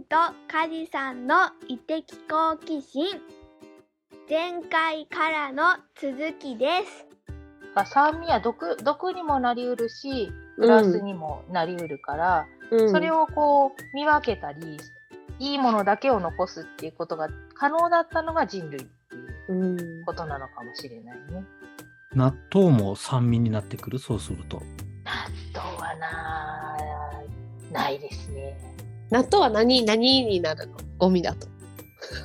んとカジさんの異的好奇心前回からの続きですまあ酸味は毒毒にもなりうるしプラスにもなりうるから、うん、それをこう見分けたりいいものだけを残すっていうことが可能だったのが人類っていううん、ことなのかもしれないね。納豆も酸味になってくる？そうすると。納豆はなないですね。納豆は何何になるの？ゴミだと。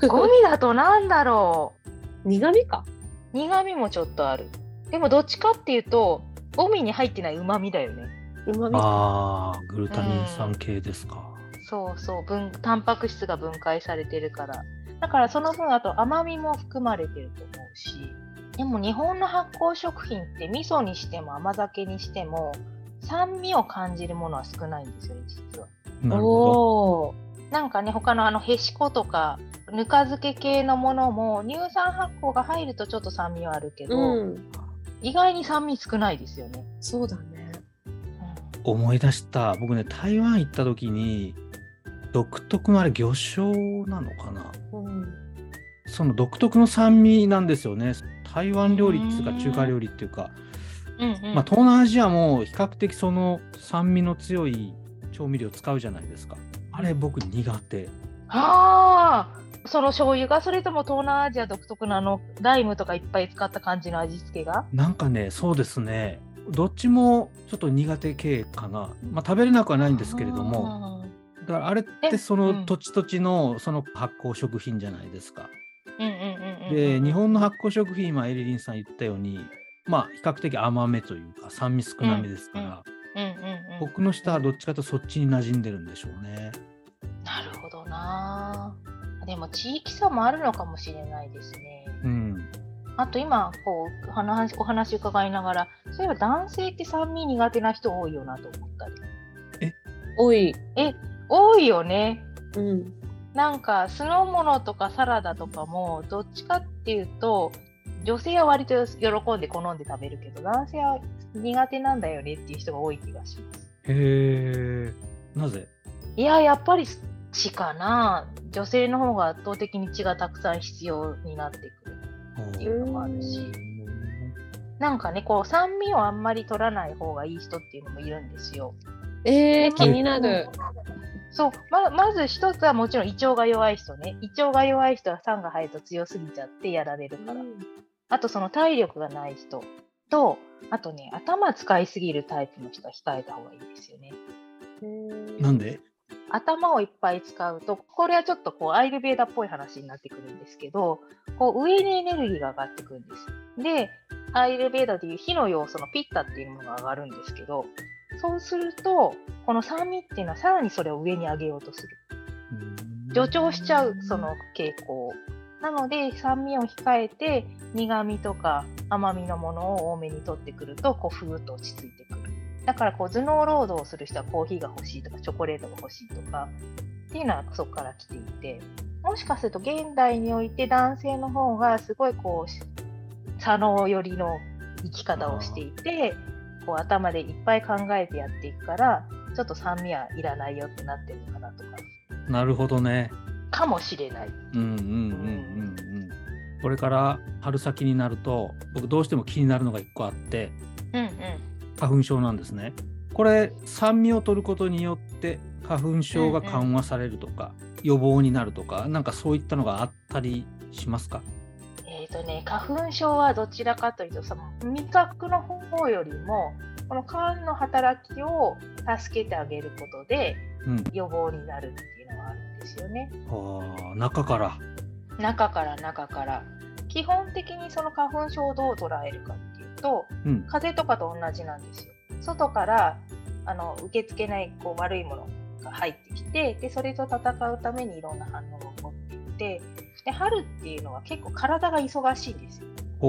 ゴミだとなんだろ 苦味か？う苦味もちょっとある。でもどっちかっていうとゴミに入ってないうまみだよね。うまみかああ、グルタミン酸系ですか。そうそう。分タンパク質が分解されてるから。だからその分あと甘みも含まれてると思うし。でも日本の発酵食品って味噌にしても甘酒にしても酸味を感じるものは少ないんですよね実はなるほおおなんかね他のあのへしことかぬか漬け系のものも乳酸発酵が入るとちょっと酸味はあるけど、うん。意外に酸味少ないですよね、そうだね。ど。思い出した。僕ね、台湾行った時に、独特のあれ、魚醤なのかな？うん。その独特の酸味なんですよね。台湾料理っていうか、うん中華料理っていうか、うんうん。まあ、東南アジアも比較的その酸味の強い調味料使うじゃないですか。あれ、僕苦手。ああその醤油がそれとも東南アジア独特のあのライムとかいっぱい使った感じの味付けが？なんかね、そうですね。どっちもちょっと苦手系かな。まあ、食べれなくはないんですけれども、だからあれってえそうのん土地土地のその発酵食品じゃないですか。で、日本の発酵食品はエリリンさん言ったように、まあ比較的甘めというか酸味少なめですから、僕の舌はどっちかというとそっちに馴染んでるんでしょうね。なるほどな。でも地域差もあるのかもしれないですね。うん。あと今こう話お話伺いながらそういえば男性って酸味苦手な人多いよなと思ったり。多い。え多いよね。うん。なんか酢の物とかサラダとかもどっちかっていうと女性は割と喜んで好んで食べるけど男性は苦手なんだよねっていう人が多い気がします。へえ。なぜ？いややっぱり血かな女性の方が圧倒的に血がたくさん必要になってくるっていうのもあるしなんかねこう酸味をあんまり取らない方がいい人っていうのもいるんですよ。えー、気になる。そうままず一つはもちろん胃腸が弱い人ね胃腸が弱い人は酸が入ると強すぎちゃってやられるから。あとその体力がない人と、あとね、頭使いすぎるタイプの人は控えた方がいいですよね。なんで？頭をいっぱい使うと、これはちょっとこうアイルベーダっぽい話になってくるんですけど、こう上にエネルギーが上がってくるんです。で、アイルベーダでいう火の要素のピッタっていうものが上がるんですけど、そうすると、この酸味っていうのはさらにそれを上に上げようとする。助長しちゃう、その傾向。なので、酸味を控えて、苦味とか甘みのものを多めに取ってくると、こう、ふーっと落ち着いてくる。だから、こう、頭脳労働をする人はコーヒーが欲しいとか、チョコレートが欲しいとか、っていうのはそこから来ていて、もしかすると現代において男性の方がすごいこう、左脳寄りの生き方をしていて、こう頭でいっぱい考えてやっていくから、ちょっと酸味はいらないよってなってるのかなとか、なるほどね。かもしれない。うんうんうんうんうん。これから春先になると、僕どうしても気になるのが一個あって、うんうん。花粉症なんですね。これ、酸味を取ることによって花粉症が緩和されるとか、予防になるとか、なんかそういったのがあったりしますか？えっ、とね、花粉症はどちらかというと、その味覚の方よりも、この肝の働きを助けてあげることでうん。予防になるですよね。ああ、中から。中から中から。基本的にその花粉症をどう捉えるかっていうと、うん。風邪とかと同じなんですよ。外からあの受け付けないこう悪いものが入ってきてでそれと戦うためにいろんな反応が起こっていてで春っていうのは結構体が忙しいんですよ。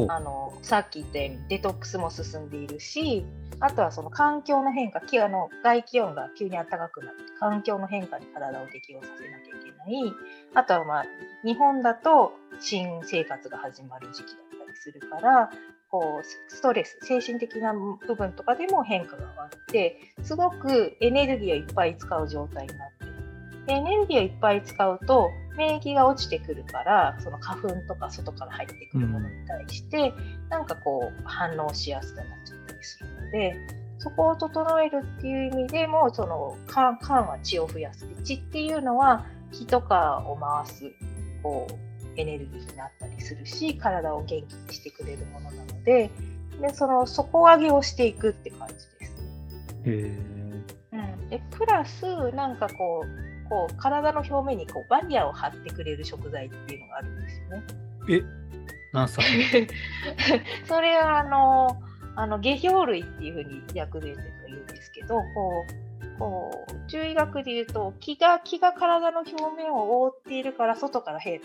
あのさっき言ったようにデトックスも進んでいるしあとはその環境の変化気あの外気温が急に暖かくなって環境の変化に体を適応させなきゃいけない。あとはまあ日本だと新生活が始まる時期だったりするからこうストレス精神的な部分とかでも変化があってすごくエネルギーをいっぱい使う状態になってでエネルギーをいっぱい使うと免疫が落ちてくるからその花粉とか外から入ってくるものに対して、なんかこう反応しやすくなっちゃったりするのでそこを整えるっていう意味でもその肝肝は血を増やすで血っていうのは気とかを回すこうエネルギーになったりするし体を元気にしてくれるものなのででその底上げをしていくって感じです。へうん、でプラスなんかこうこう体の表面にこうバリアを張ってくれる食材っていうのがあるんですよね。え。え、何 歳それはあのあの下氷類っていうふうに訳で言うんですけどこうこう中医学で言うと気が気が体の表面を覆っているから外からへ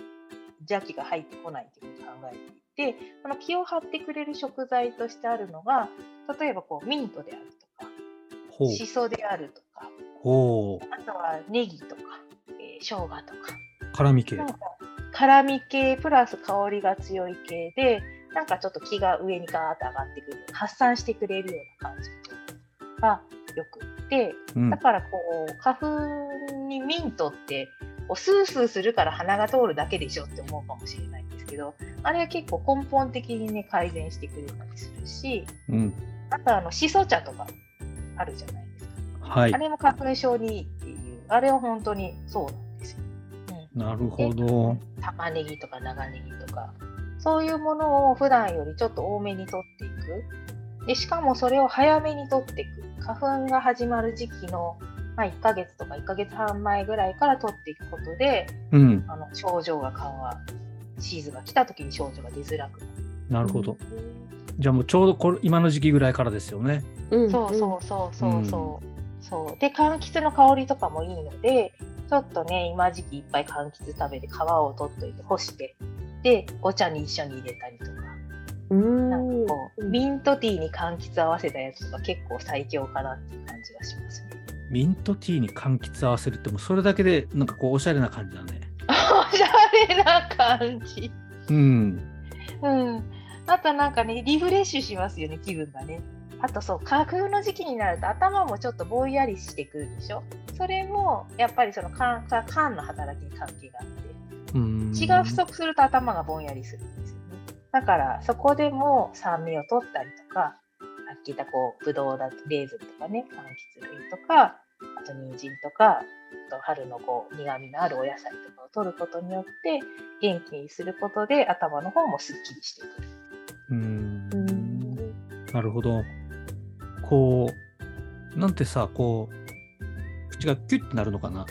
邪気が入ってこないというふうに考えていてこの気を張ってくれる食材としてあるのが例えばこうミントである。しそであるとか。あとはネギとか、えー生姜とか辛み系。辛み系プラス香りが強い系でなんかちょっと気が上にガーッと上がってくる発散してくれるような感じがよくってうんだ。からこう花粉にミントってこうスースーするから鼻が通るだけでしょって思うかもしれないんですけどあれは結構根本的にね改善してくれたりするしうん。あとあのしそ茶とかあるじゃないですか。はいあ。れも花粉症にいいっていう、あれは本当にそうなんですよ。うん、なるほど。玉ねぎとか長ネギとか、そういうものを普段よりちょっと多めに取っていく。でしかもそれを早めに取っていく。花粉が始まる時期の、まあ、1ヶ月とか1ヶ月半前ぐらいから取っていくことで、うん。あの症状が緩和、シーズンが来た時に症状が出づらくなる。なるほど。じゃあもうちょうどこれ今の時期ぐらいからですよね。うんそうそうそうそうそう。そうで柑橘の香りとかもいいのでちょっとね今時期いっぱい柑橘食べて皮を取っといて干してでお茶に一緒に入れたりとかうん。なんかこううんミントティーに柑橘合わせたやつとか結構最強かなっていう感じがしますね。ミントティーに柑橘合わせるってもうそれだけでなんかこうおしゃれな感じだね。おしゃれな感じ。うん。うん。あとなんかねリフレッシュしますよね気分がね。あとそう花粉の時期になると頭もちょっとぼんやりしてくるでしょ？それもやっぱりその肝肝肝の働きに関係があってうん。血が不足すると頭がぼんやりするんですよね。だからそこでも酸味を取ったりとか、さっき言ったこうブドウだとレーズンとかね、柑橘類とか、あと人参とか、あと春のこう苦味のあるお野菜とかを取ることによって元気にすることで頭の方もすっきりしてくる。うんうん。なるほど。こう、なんてさ、こう、口がキュッてなるのかな？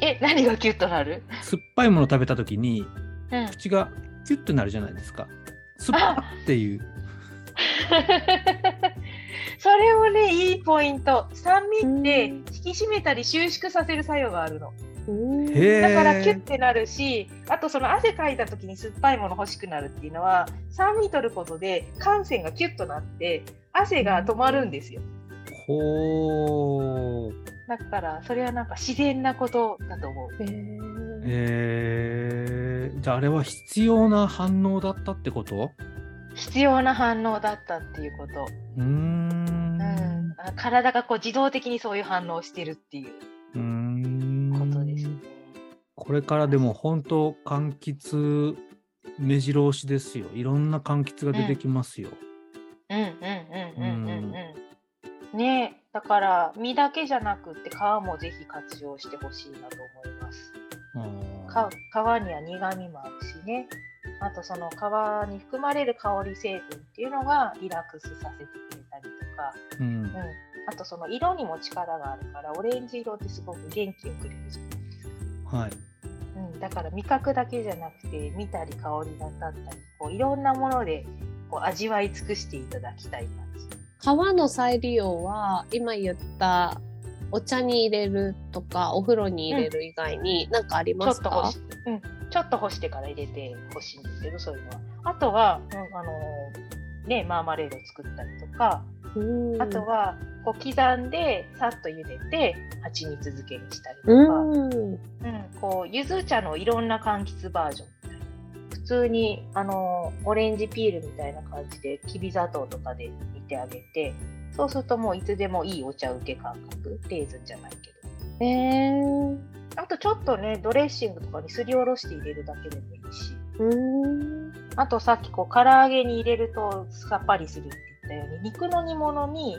え、何がキュッとなる？酸っぱいもの食べたときに、うん。口がキュッてなるじゃないですか。酸っぱっていう。それもね、いいポイント。酸味ってうん引き締めたり収縮させる作用があるの。だからキュッてなるし、あとその汗かいた時に酸っぱいもの欲しくなるっていうのは、酸味取ることで汗腺がキュッとなって、汗が止まるんですよ。ほう。だから、それはなんか自然なことだと思う。えー、じゃああれは必要な反応だったってこと？必要な反応だったっていうこと。うーん。うん、あ体がこう自動的にそういう反応をしてるっていううーん。これからでも本当柑橘目白押しですよ。いろんな柑橘が出てきますよ。うんうんうんうんうんうん。ねえだから実だけじゃなくって皮もぜひ活用してほしいなと思います。皮には苦みもあるしね。あとその皮に含まれる香り成分っていうのがリラックスさせてくれたりとか、うんうん、あとその色にも力があるからオレンジ色ってすごく元気をくれるじゃないですか。はい。うん、だから味覚だけじゃなくて見たり香りだったりこういろんなものでこう味わい尽くしていただきたい感じ。皮の再利用は今言ったお茶に入れるとかお風呂に入れる以外に何かありちょますか？っと干し、うん、ちょっと干してから入れてほしいんですけどそういうのは。あとは、うんあのーねマーマレード作ったりとか、うん。あとはこう刻んでさっと茹でて蜂蜜漬けにしたりとか、うん。うん、こう柚子茶のいろんな柑橘バージョン普通にあのオレンジピールみたいな感じできび砂糖とかで煮てあげてそうするともういつでもいいお茶受け感覚レーズンじゃないけどえー、あとちょっとね、ドレッシングとかにすりおろして入れるだけでもいいし。うん。あとさっきこう唐揚げに入れるとさっぱりするって言ったように肉の煮物に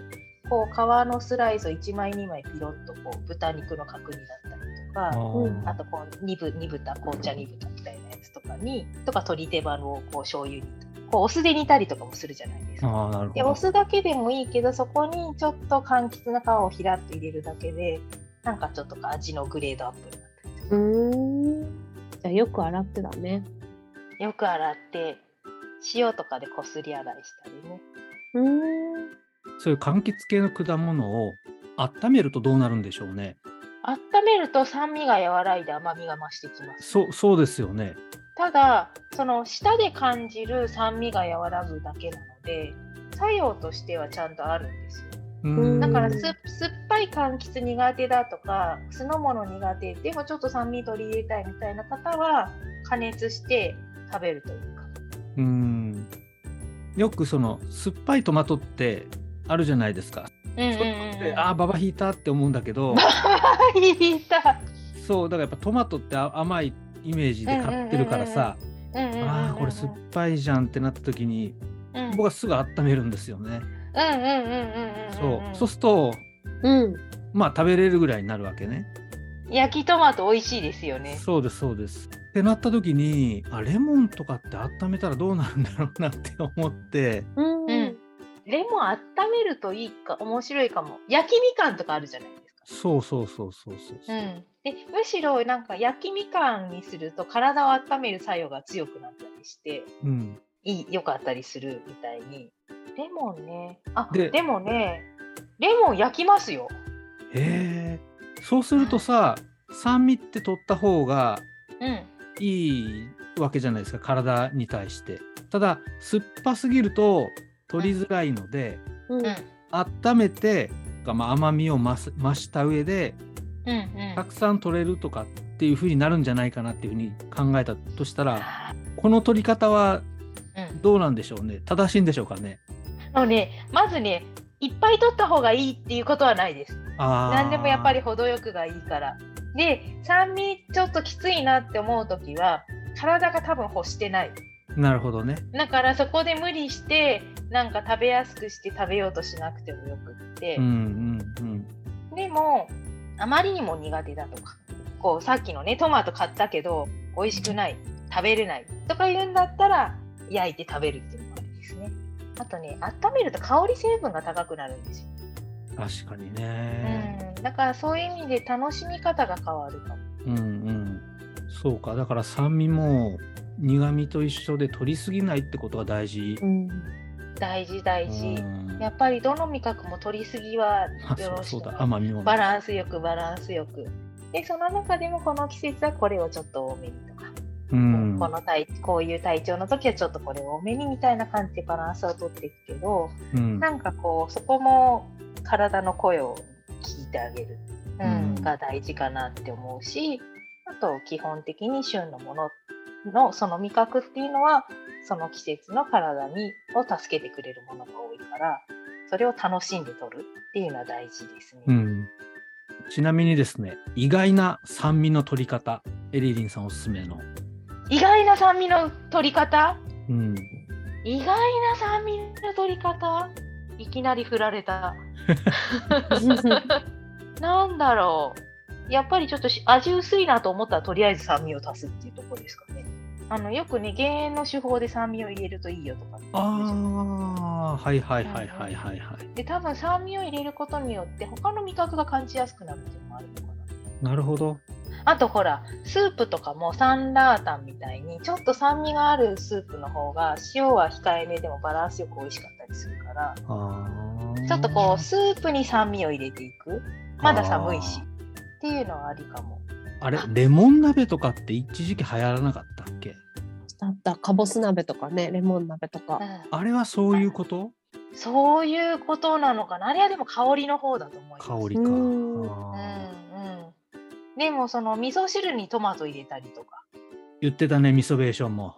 こう皮のスライスを1枚2枚ピロッとこう豚肉の角煮だったかあとこう煮ぶ煮豚紅茶煮豚みたいなやつとかにとか鶏手羽のこう醤油煮こうお酢で煮たりとかもするじゃないですか。あー、なるでほど。お酢だけでもいいけどそこにちょっと柑橘の皮をひらっと入れるだけでなんかちょっと味のグレードアップになったりするうん。じゃあよく洗ってだね。よく洗って塩とかでこすり洗いしたりね。うん。そういう柑橘系の果物を温めるとどうなるんでしょうね。温めると酸味が和らいで甘みが増してきます。そう、そうですよね。ただ、その舌で感じる酸味が和らぐだけなので、作用としてはちゃんとあるんですよ。うんだからす酸っぱい柑橘苦手だとか、酢の物苦手、でもちょっと酸味取り入れたいみたいな方は、加熱して食べるというか。うん。よくその酸っぱいトマトってあるじゃないですか。うんうんそれってああ、ババ引いたって思うんだけど、いいた。そう、だからやっぱトマトってあ甘いイメージで買ってるからさ、ああ、これ酸っぱいじゃんってなった時に、うん僕はすぐ温めるんですよね。うんうんうんうんうんうんそう。そうすると、うん。まあ食べれるぐらいになるわけね。焼きトマト美味しいですよね。そうです、そうです。ってなった時に、あ、レモンとかって温めたらどうなるんだろうなって思って、うん。うんレモン温めるといいか面白いかも。焼きみかんとかあるじゃないですか。そうそうそうそうそうそう。うん、でむしろなんか焼きみかんにすると体を温める作用が強くなったりしてうん。いい良かったりするみたいにレモンねあででもねレモン焼きますよへえ。そうするとさ、酸味って取った方がうんいいわけじゃないですか、体に対して。ただ、酸っぱすぎると取りづらいので、うん。うん温めて、まあ、甘みを増す増した上で、うんうんたくさん取れるとかっていう風になるんじゃないかなっていう風に考えたとしたら、あこの取り方はどうなんでしょうね？正しいんでしょうかね？あのねまずねいっぱい取った方がいいっていうことはないです何でもやっぱり程よくがいいから。で、酸味ちょっときついなって思うときは、体が多分欲してない。なるほどね。だからそこで無理して、なんか食べやすくして食べようとしなくてもよくって。うんうんうん。でも、あまりにも苦手だとか、こうさっきのね、トマト買ったけど、美味しくない、食べれないとか言うんだったら、焼いて食べるっていうのもありですね。あとね、温めると香り成分が高くなるんですよ。確かにね。うん、だからそういう意味で楽しみ方が変わるかも。うんうん。そうか。だから酸味も苦味と一緒で取りすぎないってことが大事。うん。大事大事。うんやっぱりどの味覚も取りすぎは。よろしく。バランスよくバランスよく。で、その中でもこの季節はこれをちょっと多めにとか、うん。この体こういう体調の時はちょっとこれを多めにみたいな感じでバランスをとっていくけど、うん。なんかこう、そこも体の声を聞いてあげる、うんうんが大事かなって思うし、あと基本的に旬のもののその味覚っていうのは、その季節の体にを助けてくれるものが多いから、それを楽しんで取るっていうのは大事ですね。うん。ちなみにですね、意外な酸味の取り方、エリリンさんおすすめの。意外な酸味の取り方？うん。意外な酸味の取り方？いきなり振られた。なんだろう。やっぱりちょっとし味薄いなと思ったらとりあえず酸味を足すっていうところですかね。あのよくね減塩の手法で酸味を入れるといいよとかああ、はいはいはいはいはいはい。で多分酸味を入れることによって他の味覚が感じやすくなるっていうのもあるのかな。なるほど。あとほらスープとかもサンラータンみたいにちょっと酸味があるスープの方が塩は控えめでもバランスよく美味しかったりするからちょっとこうスープに酸味を入れていくまだ寒いしっていうのはありかも。あれ、レモン鍋とかって一時期流行らなかったっけ？だったかぼす鍋とかねレモン鍋とか。うんあれはそういうこと？そういうことなのかな？あれはでも香りの方だと思います。香りか。うんあうんーうん。でもその味噌汁にトマト入れたりとか。言ってたね、味噌ベーションも。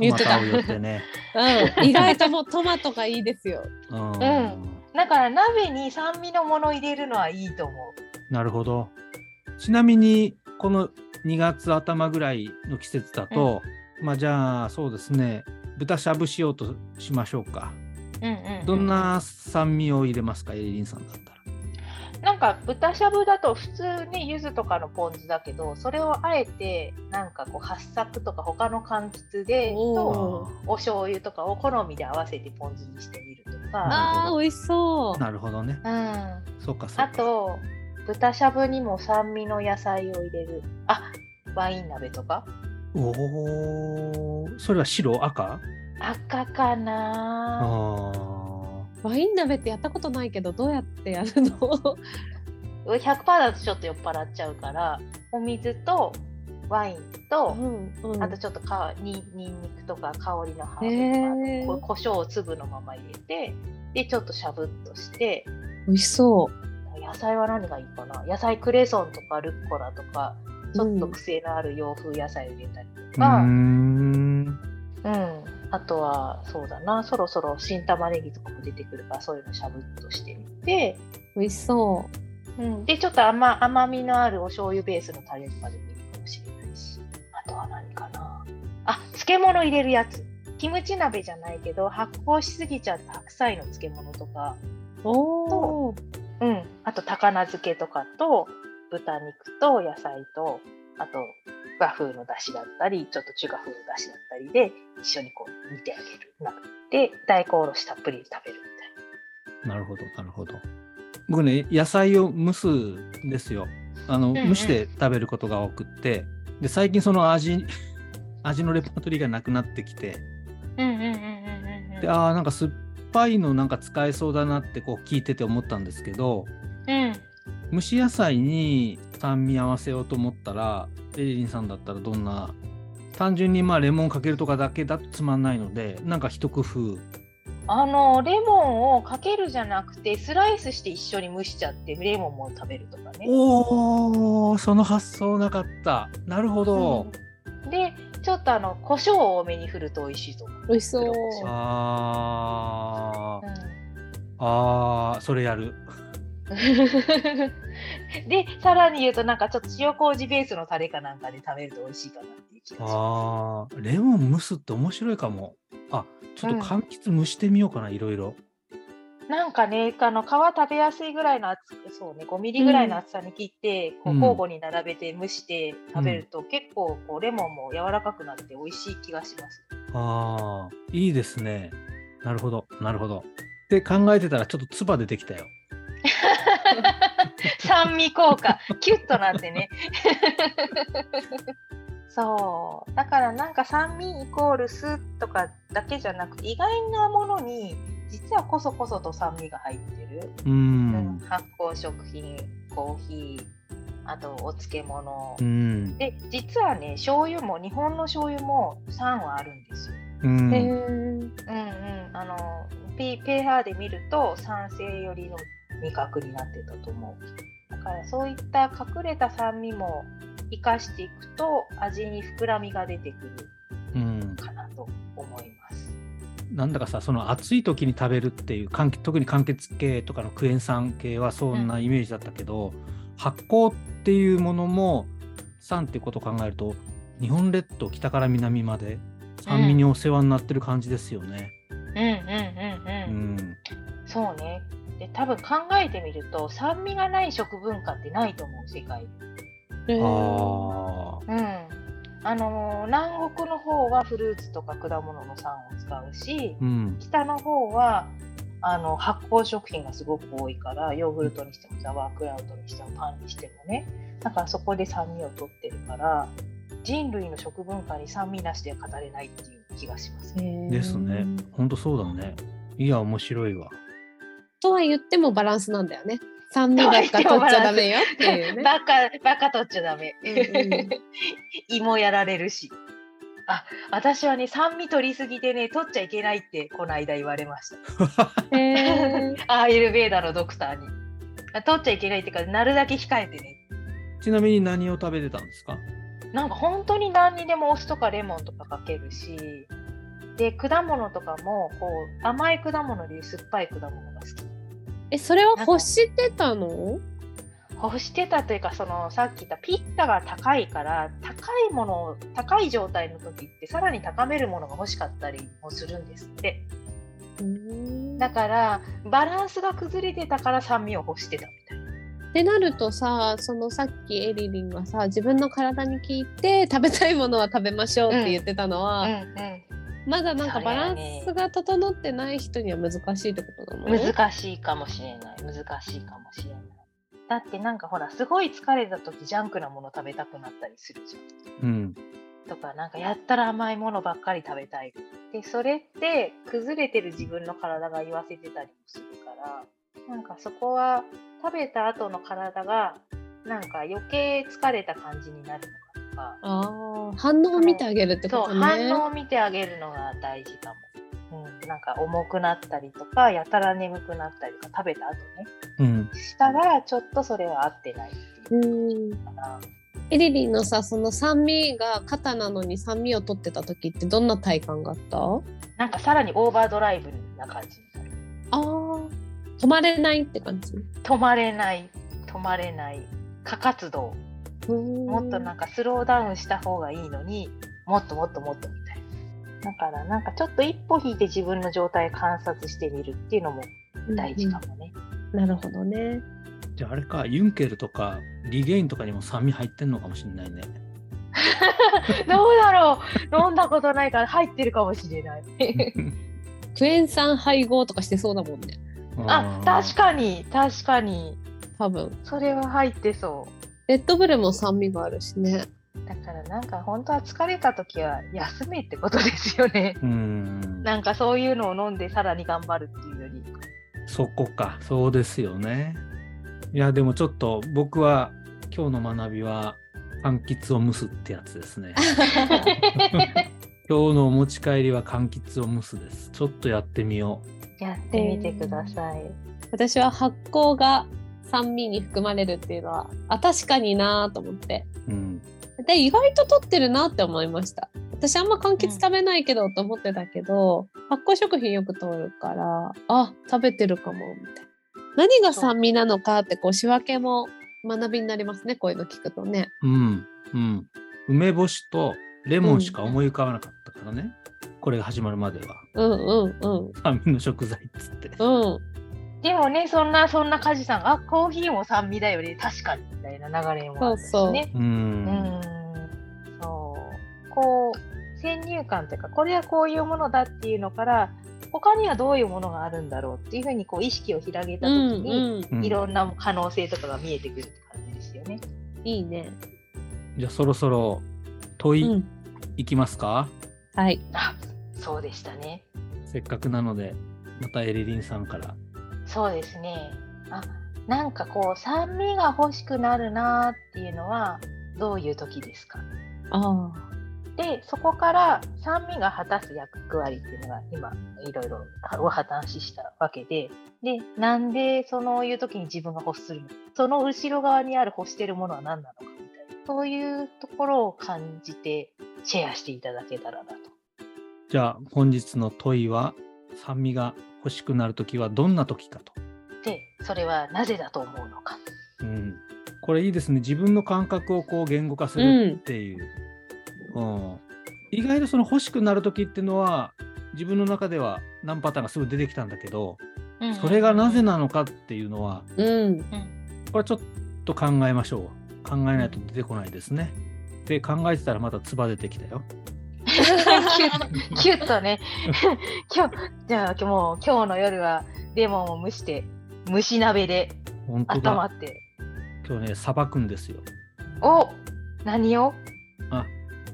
言ってたってね。うん。意外ともうトマトがいいですよ。うんんだから鍋に酸味のもの入れるのはいいと思う。なるほど。ちなみに、この2月頭ぐらいの季節だと、まあじゃあそうですね豚しゃぶしようとしましょうか。うんうんうんどんな酸味を入れますか？エリリンさんだったら。なんか豚しゃぶだと普通ね柚子とかのポン酢だけどそれをあえてなんかこう八作とか他の柑橘でおとーお醤油とかを好みで合わせてポン酢にしてみるとか、あー美味しそう。なるほどね。うん、そうかそうか。あと豚しゃぶにも酸味の野菜を入れるあワイン鍋とか？おお、それは白赤？赤かあなー。ワイン鍋ってやったことないけどどうやってやるの？100%だとちょっと酔っ払っちゃうからお水とワインと、んうん。あとちょっとかににんにくとか香りのハへーーブとかこ胡椒を粒のまま入れてでちょっとしゃぶっとして。美味しそう。野菜は何がいいかな？野菜クレソンとかルッコラとかちょっとうん癖のある洋風野菜を入れたりとか、ん。うん、あとはそうだな。そろそろ新玉ねぎとかも出てくるからそういうのしゃぶっとしてみて、美味しそう。ん、でちょっと甘甘みのあるお醤油ベースのタレとかでもいいかもしれないし。あとは何かな。あ漬物入れるやつ。キムチ鍋じゃないけど発酵しすぎちゃった白菜の漬物とか、う。おお。うん、あと高菜漬けとかと豚肉と野菜とあと和風の出汁だったりちょっと中華風の出汁だったりで一緒にこう煮てあげるなで大根おろしたっぷりで食べるみたいなるほど、なるほど。僕ね、野菜を蒸すんですよ。あの、んうん蒸して食べることが多くって、で、最近その味、味のレパートリーがなくなってきて、な。うんうんうんうんうんで、ああ、なんか酸っぱいのなんか使えそうだなってこう聞いてて思ったんですけど、うん蒸し野菜に酸味合わせようと思ったら、エリリンさんだったらどんな、単純にまあレモンかけるとかだけだとつまんないので、なんか一工夫。あのレモンをかけるじゃなくてスライスして一緒に蒸しちゃってレモンも食べるとかね。おお、その発想なかった。なるほど。でちょっとあの胡椒を多めに振ると美味しいと思う。美味しそう。あーうんあー、それやる。でさらに言うとなんかちょっと塩麹ベースのタレかなんかで食べると美味しいかなっていう気がしまああ、レモン蒸すって面白いかも。あ、ちょっと柑橘蒸してみようかな、いろいろ。す。なんかねあの皮食べやすいぐらいの厚そうね5ミリぐらいの厚さに切って、こううん交互に並べて蒸して食べると、結構こうレモンも柔らかくなって美味しい気がします。ああ、いいですね。なるほど、なるほど。って考えてたら、ちょっと唾出てきたよ。酸味効果キュッとなってね。そう。だからなんか酸味イコール酢とかだけじゃなくて意外なものに実はこそこそと酸味が入ってる、うん。ん。発酵食品コーヒーあとお漬物、うん。で実はね醤油も日本の醤油も酸はあるんですよ。うん。うんうん。あの P- pH で見ると酸性寄りの味覚になってたと思うだからそういった隠れた酸味も生かしていくと味に膨らみが出てくるうん。かなと思いますなんだかさ、その暑い時に食べるっていう、柑特に柑橘系とかのクエン酸系はそんなイメージだったけど、発酵っていうものも酸っていうことを考えると、日本列島北から南まで酸味にお世話になってる感じですよね。うんうんうんうん、うん。そうねで多分考えてみると酸味がない食文化ってないと思う世界ああ。うんあのー南国の方はフルーツとか果物の酸を使うし、うん。北の方はあの発酵食品がすごく多いからヨーグルトにしてもザワークラウトにしてもパンにしてもねだからそこで酸味を取ってるから人類の食文化に酸味なしでは語れないっていう気がしますね。ですね。ほんとそうだね。いや、面白いわ。とは言ってもバランスなんだよね。酸味ばっか取っちゃダメよっていうね。バカバカ取っちゃダメ。うんうん 芋やられるし。あ私はね酸味取りすぎてね取っちゃいけないってこの間言われました。へー アーユルベーダのドクターに。あ取っちゃいけないってかなるだけ控えてね。ちなみに何を食べてたんですか？なんか本当に何にでもお酢とかレモンとかかけるしで果物とかもこう甘い果物で酸っぱい果物が好きえ、それは欲してたの？欲してたというかそのさっき言ったピッタが高いから高いものを高い状態の時ってさらに高めるものが欲しかったりもするんですって。うん。だからバランスが崩れてたから酸味を欲してたみたいな。ってなるとさそのさっきエリリンがさ自分の体に聞いて食べたいものは食べましょうって言ってたのは、うんまだなんかバランスが整ってない人には難しいってことなのうん、難しいかもしれない。難しいかもしれない。だってなんかほらすごい疲れた時ジャンクなもの食べたくなったりするじゃん。うん。とかなんかやったら甘いものばっかり食べたいでそれって崩れてる自分の体が言わせてたりもするからなんかそこは食べた後の体がなんか余計疲れた感じになるのかとか。あー反応を見てあげるってことね。反応を見てあげるのが大事かも、うん、なんか重くなったりとかやたら眠くなったりとか食べた後ね。うん。したらちょっとそれは合ってないっていううんかな。エリリンのさその酸味が肩なのに酸味を取ってた時ってどんな体感があった？なんかさらにオーバードライブな感じあー止まれないって感じ。止まれない止まれない。過活動ももっとなんかスローダウンした方がいいのにもっともっともっとみたいな。だからなんかちょっと一歩引いて自分の状態観察してみるっていうのも大事かもね、なるほどね。じゃああれか、ユンケルとかリゲインとかにも酸味入ってんのかもしれないね。どうだろう。飲んだことないから入ってるかもしれないクエン酸配合とかしてそうだもんね。あ確かに確かに。多分。それは入ってそうレッドブルも酸味があるしねだからなんか本当は疲れた時は休めってことですよねうん。なんかそういうのを飲んでさらに頑張るっていうよりそこか、そうですよね。いや、でもちょっと僕は今日の学びは、柑橘を蒸すってやつですね。今日のお持ち帰りは柑橘を蒸すです。ちょっとやってみよやってみてください、私は発酵が酸味に含まれるっていうのはあ確かになと思ってう。うん。で意外と取ってるなって思いました私あんま柑橘食べないけどと思ってたけど、発酵食品よく通るからあ食べてるかもみたいな何が酸味なのかってこう仕分けも学びになりますねこういうの聞くとねうん。うん。梅干しとレモンしか思い浮かばなかったからね。これが始まるまでは。うんうんうん酸味の食材っつって。うんでもねそんなそんな梶さんがあコーヒーも酸味だよね。確かにみたいな流れもあったしね。そうそう。う。うん。んそう。こう先入観というかこれはこういうものだっていうのから他にはどういうものがあるんだろうっていうふうにこう意識を広げたう時に、んうんうん。いろんな可能性とかが見えてくるって感じですよね。いいね。じゃあそろそろ問いうん。いきますか、はい。あ そうでしたね。せっかくなので、またエリリンさんから。そうですね。あなんかこう酸味が欲しくなるなっていうのはどういう時ですか？あでそこから酸味が果たす役割っていうのが今いろいろお話ししたわけで。でなんでそういう時に自分が欲するの？かその後ろ側にある欲してるものは何なのかみたいな。そういうところを感じてシェアしていただけたらなと。じゃあ本日の問いは、酸味が欲しくなるときはどんな時かと。でそれはなぜだと思うのか。うん。これいいですね。自分の感覚をこう言語化するっていう。うん意外とその欲しくなる時っていうのは、自分の中では何パターンがすぐ出てきたんだけど、それがなぜなのかっていうのは、うんこれはちょっと考えましょう。考えないと出てこないですね。で、考えてたらまた唾出てきたよ。キュッキュッとね 今日じゃあもう今日の夜はレモンを蒸して蒸し鍋で。温まって今日ね、さばくんですよ。お何を？あ、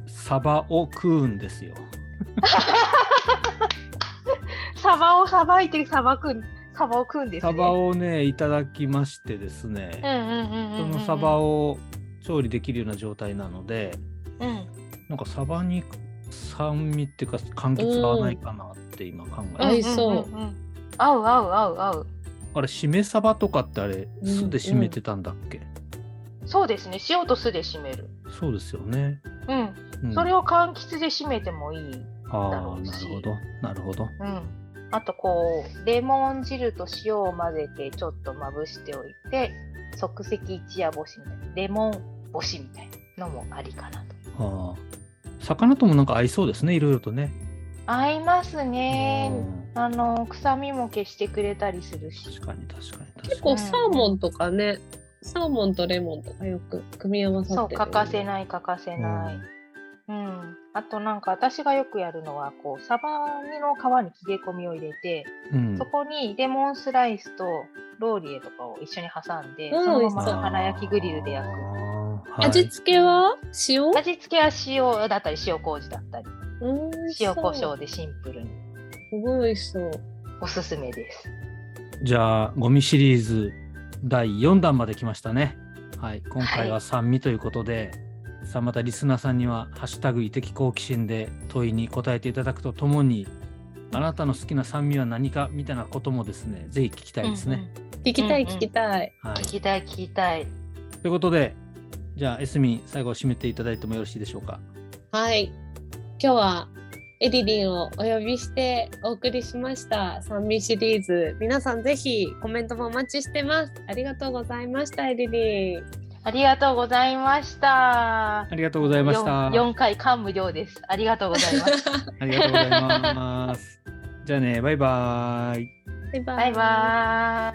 サバを食うんですよ。サバをさばいてさばくんサバを食うんですねサバをね、いただきましてですね。そのサバを調理できるような状態なので、うんなんかサバに酸味っていうか柑橘合わないかなって今考えて、合いそう。んんん合う合う合う合う。あれ、しめサバとかってあれ、うん酢で締めてたんだっけ、そうですね。塩と酢で締める。そうですよね。うん、うん、それを柑橘で締めてもいいああ、だろうし。なるほど。なるほど。うん。あとこうレモン汁と塩を混ぜてちょっとまぶしておいて即席一夜干しみたいな、レモン干しみたいなのもありかなと。はあ、魚ともなんか合いそうですね、いろいろとね。合いますね。うんあの臭みも消してくれたりするし。確かに確かに確かに。結構サーモンとかね、サーモンとレモンとかよく組み合わさそう、ってる。欠かせない欠かせない。うん。あとなんか私がよくやるのは、こう、サバの皮に切れ込みを入れて、うんそこにレモンスライスとローリエとかを一緒に挟んで、うんそのまま腹焼きグリルで焼く。はい味付けは？塩？味付けは塩だったり塩麹だったり、うん塩コショウ。ウでシンプルにすごい美味しそう。おすすめです。じゃあ、ゴミシリーズ第4弾まで来ましたね。はい。今回は酸味ということで、さあまたリスナーさんには、ハッシュタグ異的好奇心で問いに答えていただくとともに、あなたの好きな酸味は何かみたいなこともですね、ぜひ聞きたいですね。聞きたいうんうん聞きたい。はい。聞きたい聞きたい。ということで、じゃあ、エスミン、最後締めていただいてもよろしいでしょうか？はい。今日はエリリンをお呼びしてお送りしました。酸味シリーズ。皆さんぜひコメントもお待ちしてます。ありがとうございました、エリリン。ありがとうございました。ありがとうございました。4, 回感無量です。ありがとうございます。ありがとうございます。じゃあね、バイバイ。バイバイ。バイバ。